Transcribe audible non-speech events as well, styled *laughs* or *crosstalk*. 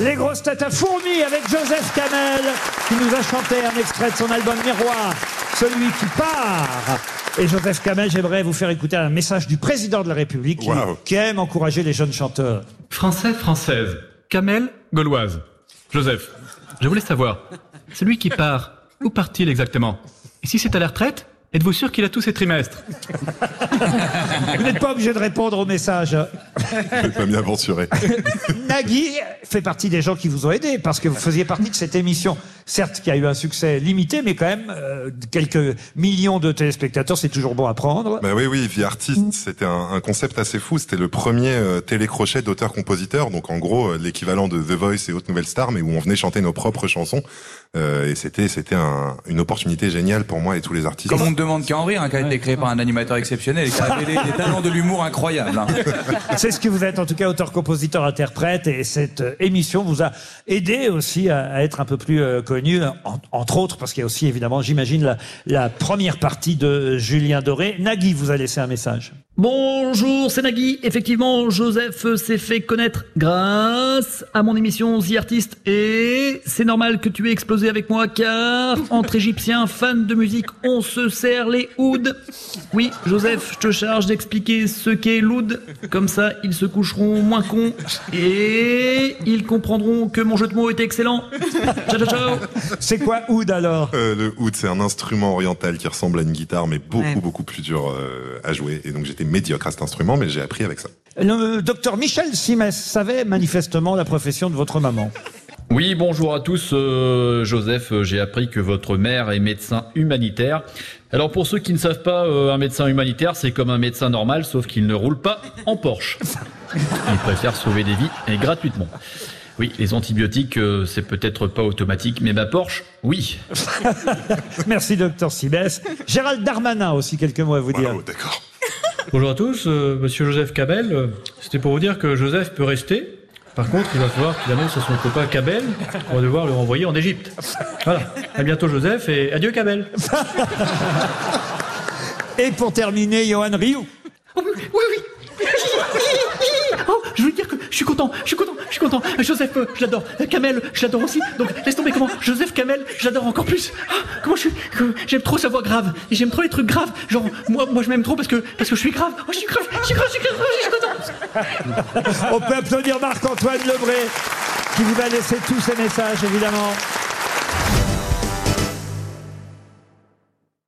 Les grosses têtes à fourmi avec Joseph Kamel qui nous a chanté un extrait de son album Miroir, celui qui part. Et Joseph Kamel, j'aimerais vous faire écouter un message du président de la République qui, Wow. qui aime encourager les jeunes chanteurs. Français, française. Kamel, gauloise. Joseph, je voulais savoir, celui qui part, où part-il exactement? Et si c'est à la retraite, êtes-vous sûr qu'il a tous ses trimestres? *laughs* Vous n'êtes pas obligé de répondre au message. Je vais pas m'y aventurer. *laughs* Nagui fait partie des gens qui vous ont aidé parce que vous faisiez partie de cette émission, certes qui a eu un succès limité, mais quand même euh, quelques millions de téléspectateurs, c'est toujours bon à prendre. Bah oui, oui, Vie Artiste, c'était un, un concept assez fou. C'était le premier euh, télécrochet d'auteur-compositeur, donc en gros euh, l'équivalent de The Voice et Haute Nouvelle Star, mais où on venait chanter nos propres chansons. Euh, et c'était c'était un- une opportunité géniale pour moi et tous les artistes. Comme on ne demande qu'à en rire, hein, qui a été créé par un animateur exceptionnel et qui a révélé *laughs* des talents de l'humour incroyables. hein. C'est ce que vous êtes, en tout cas, auteur, compositeur, interprète, et cette euh, émission vous a aidé aussi à, être un peu plus euh, connu, en- entre autres, parce qu'il y a aussi, évidemment, j'imagine, la, la première partie de Julien Doré. Nagui vous a laissé un message. Bonjour, c'est Nagui. Effectivement, Joseph s'est fait connaître grâce à mon émission The Artist et c'est normal que tu aies explosé avec moi car entre égyptiens fans de musique, on se serre les ouds. Oui, Joseph, je te charge d'expliquer ce qu'est l'oud. Comme ça, ils se coucheront moins cons et ils comprendront que mon jeu de mots était excellent. Ciao, ciao, ciao. C'est quoi Oud alors? Euh, le oud, c'est un instrument oriental qui ressemble à une guitare, mais beaucoup, Ouais. beaucoup plus dur euh, à jouer. Et donc j'étais médiocre à cet instrument, mais j'ai appris avec ça. Le docteur Michel Simès savait manifestement la profession de votre maman. Oui, bonjour à tous. Euh, Joseph, euh, j'ai appris que votre mère est médecin humanitaire. Alors pour ceux qui ne savent pas, euh, un médecin humanitaire, c'est comme un médecin normal, sauf qu'il ne roule pas en Porsche. Il préfère sauver des vies et gratuitement. Oui, les antibiotiques, euh, c'est peut-être pas automatique, mais ma Porsche, oui. *laughs* Merci, docteur Simès. Gérald Darmanin aussi, quelques mots à vous dire. Wow, d'accord. Bonjour à tous, euh, monsieur Joseph Cabel. Euh, C'était pour vous dire que Joseph peut rester. Par contre, il va falloir qu'il annonce à son copain Cabel qu'on va devoir le renvoyer en Égypte. Voilà. À bientôt Joseph et adieu Cabel. *laughs* Et pour terminer, Johan Rioux. Oh, oui, oui, oui. Oh, je veux dire que je suis content, je suis content, je suis content. Joseph, euh, je l'adore. Kamel, je l'adore aussi. Donc laisse tomber comment Joseph Kamel, je l'adore encore plus. Ah, comment je suis J'aime trop sa voix grave. Et j'aime trop les trucs graves. Genre moi, moi je m'aime trop parce que parce que je suis grave. Oh, je suis grave, je suis grave, je suis grave, je suis content. On peut applaudir Marc-Antoine Lebré qui vous a laissé tous ces messages, évidemment.